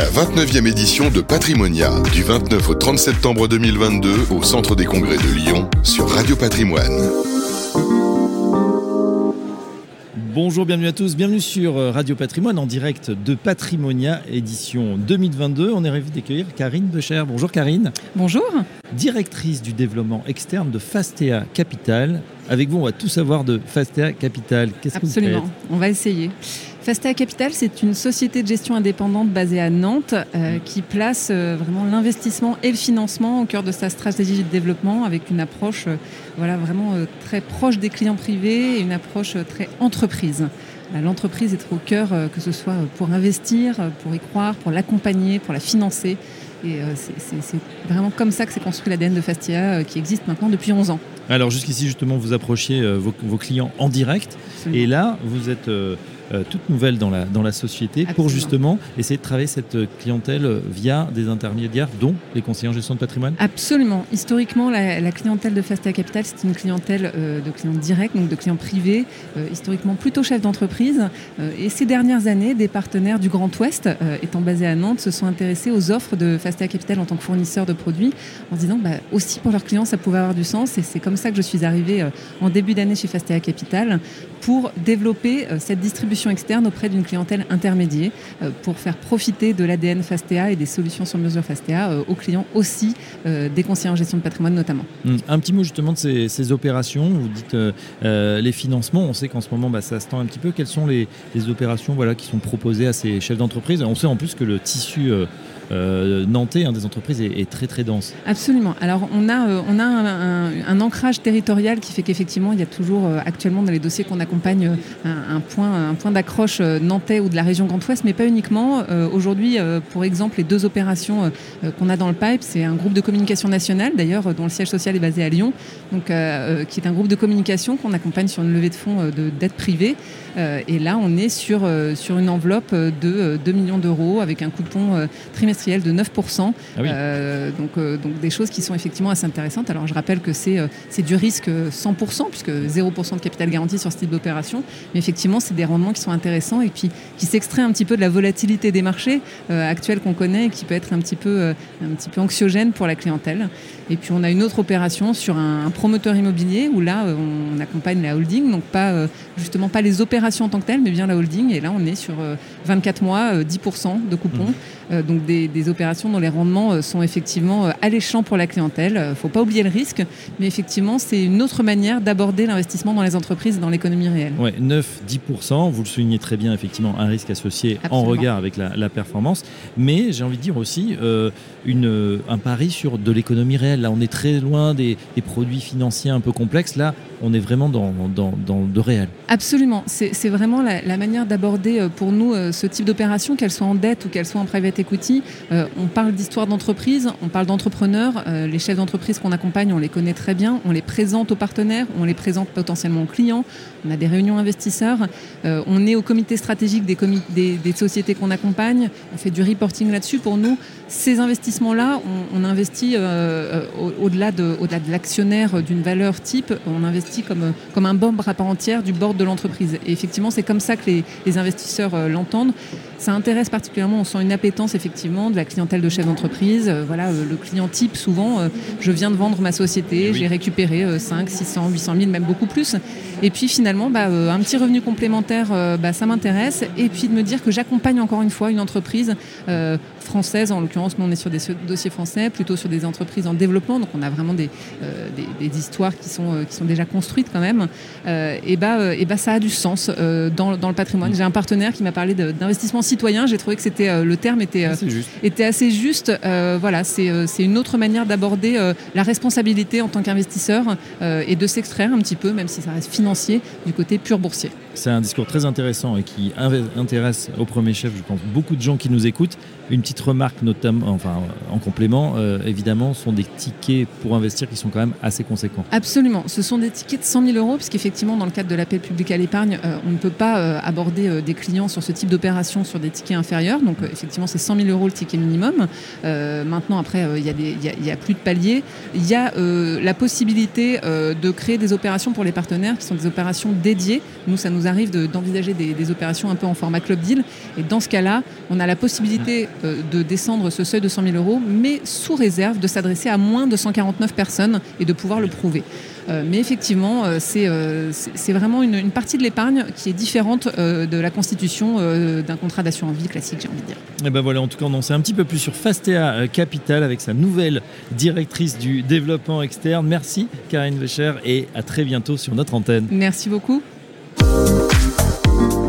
la 29e édition de Patrimonia, du 29 au 30 septembre 2022 au Centre des Congrès de Lyon sur Radio Patrimoine. Bonjour, bienvenue à tous, bienvenue sur euh, Radio Patrimoine en direct de Patrimonia édition 2022. On est ravi d'accueillir Karine Becher. Bonjour Karine. Bonjour. Directrice du développement externe de Fastea Capital. Avec vous, on va tout savoir de Fastea Capital. Qu'est-ce que vous faites? Absolument, on va essayer. Fastea Capital, c'est une société de gestion indépendante basée à Nantes euh, mm. qui place euh, vraiment l'investissement et le financement au cœur de sa stratégie de développement avec une approche euh, voilà, vraiment très proche des clients privés et une approche très entreprise. L'entreprise est au cœur, que ce soit pour investir, pour y croire, pour l'accompagner, pour la financer. Et c'est vraiment comme ça que s'est construit l'ADN de Fastia qui existe maintenant depuis 11 ans. Alors jusqu'ici justement vous approchiez vos, vos, clients en direct et là vous êtes euh, toute nouvelle dans la, dans la société pour justement essayer de travailler cette clientèle via des intermédiaires, dont les conseillers en gestion de patrimoine Absolument. Historiquement, la, clientèle de Fastea Capital, c'est une clientèle euh, de clients directs, donc de clients privés, euh, historiquement plutôt chefs d'entreprise. et ces dernières années, des partenaires du Grand Ouest, étant basés à Nantes, se sont intéressés aux offres de Fastea Capital en tant que fournisseur de produits, en se disant bah, aussi pour leurs clients, ça pouvait avoir du sens. Et c'est comme ça que je suis arrivée en début d'année chez Fastea Capital pour développer cette distribution externe auprès d'une clientèle intermédiaire euh, pour faire profiter de l'ADN Fastea et des solutions sur mesure Fastea euh, aux clients aussi euh, des conseillers en gestion de patrimoine notamment. Hum, un petit mot justement de ces, opérations. Vous dites les financements. On sait qu'en ce moment, bah, ça se tend un petit peu. Quelles sont les, les, opérations voilà, qui sont proposées à ces chefs d'entreprise? On sait en plus que le tissu nantais hein, des entreprises est, très très dense. Absolument. Alors on a, euh, on a un, ancrage territorial qui fait qu'effectivement il y a toujours euh, actuellement dans les dossiers qu'on accompagne un, point, un point d'accroche nantais ou de la région Grand Ouest, mais pas uniquement. Aujourd'hui, pour exemple, les deux opérations qu'on a dans le pipe, c'est un groupe de communication nationale d'ailleurs dont le siège social est basé à Lyon, donc qui est un groupe de communication qu'on accompagne sur une levée de fonds de dette privée. et là, on est sur, sur une enveloppe de 2 millions d'euros avec un coupon trimestriel de 9%. Ah euh, donc, euh, donc des choses qui sont effectivement assez intéressantes. Alors je rappelle que c'est euh, c'est du risque 100%, puisque 0% de capital garanti sur ce type d'opération. Mais effectivement, c'est des rendements qui sont intéressants et puis qui s'extraient un petit peu de la volatilité des marchés actuels qu'on connaît et qui peut être un petit, peu, un petit peu anxiogène pour la clientèle. Et puis on a une autre opération sur un, promoteur immobilier où là on accompagne la holding, donc pas justement pas les opérations en tant que telles, mais bien la holding. Et là on est sur 24 mois, 10% de coupons. Mmh. Euh, donc des, opérations dont les rendements euh, sont effectivement euh, alléchants pour la clientèle. Il ne faut pas oublier le risque, mais effectivement, c'est une autre manière d'aborder l'investissement dans les entreprises et dans l'économie réelle. Ouais, 9-10%, vous le soulignez très bien, effectivement, un risque associé en regard avec la, performance, mais j'ai envie de dire aussi une, un pari sur de l'économie réelle. Là, on est très loin des, produits financiers un peu complexes. Là, on est vraiment dans, de réel. Absolument. C'est vraiment la, manière d'aborder pour nous ce type d'opération, qu'elle soit en dette ou qu'elle soit en private equity, euh, on parle d'histoire d'entreprise, on parle d'entrepreneurs. Euh, les chefs d'entreprise qu'on accompagne, on les connaît très bien, on les présente aux partenaires, on les présente potentiellement aux clients. On a des réunions investisseurs, euh, on est au comité stratégique des, sociétés qu'on accompagne, on fait du reporting là-dessus. Pour nous, ces investissements-là, on, investit au-delà de, au de l'actionnaire d'une valeur type, on investit comme, comme un membre à part entière du board de l'entreprise. Et effectivement, c'est comme ça que les, les investisseurs l'entendent. Ça intéresse particulièrement, on sent une appétence effectivement de la clientèle de chef d'entreprise. Euh, voilà, euh, le client type, souvent, euh, je viens de vendre ma société, j'ai récupéré 5, 600, 800 000, même beaucoup plus. Et puis finalement, bah, un petit revenu complémentaire, bah, ça m'intéresse. Et puis de me dire que j'accompagne encore une fois une entreprise française, en l'occurrence, nous on est sur des dossiers français, plutôt sur des entreprises en développement, donc on a vraiment des, des, histoires qui sont, qui sont déjà construites quand même. et, bah, et bah, ça a du sens dans, dans, le patrimoine. J'ai un partenaire qui m'a parlé d'investissement citoyen, j'ai trouvé que c'était le terme était euh, était, assez juste. Euh, voilà, euh, c'est une autre manière d'aborder la responsabilité en tant qu'investisseur et de s'extraire un petit peu, même si ça reste financier, du côté pur boursier. C'est un discours très intéressant et qui intéresse au premier chef, je pense, beaucoup de gens qui nous écoutent. Une petite remarque, notamment, enfin, en complément, évidemment, sont des tickets pour investir qui sont quand même assez conséquents. Absolument. Ce sont des tickets de 100 000 euros, puisqu'effectivement, dans le cadre de l'appel public à l'épargne, on ne peut pas aborder des clients sur ce type d'opération sur des tickets inférieurs. Donc effectivement, c'est 100 000 euros le ticket minimum. maintenant, après, il y, a plus de paliers. Il y a la possibilité de créer des opérations pour les partenaires qui sont des opérations dédiées. Nous, ça nous arrive d'envisager des, opérations un peu en format club deal. Et dans ce cas-là, on a la possibilité de descendre ce seuil de 100 000 euros, mais sous réserve de s'adresser à moins de 149 personnes et de pouvoir le prouver. Euh, mais effectivement, euh, euh, c'est vraiment une, partie de l'épargne qui est différente de la constitution d'un contrat d'assurance vie classique, j'ai envie de dire. Et eh ben voilà, en tout cas, on en sait un petit peu plus sur Fastea Capital avec sa nouvelle directrice du développement externe. Merci Karine Vecher et à très bientôt sur notre antenne. Merci beaucoup.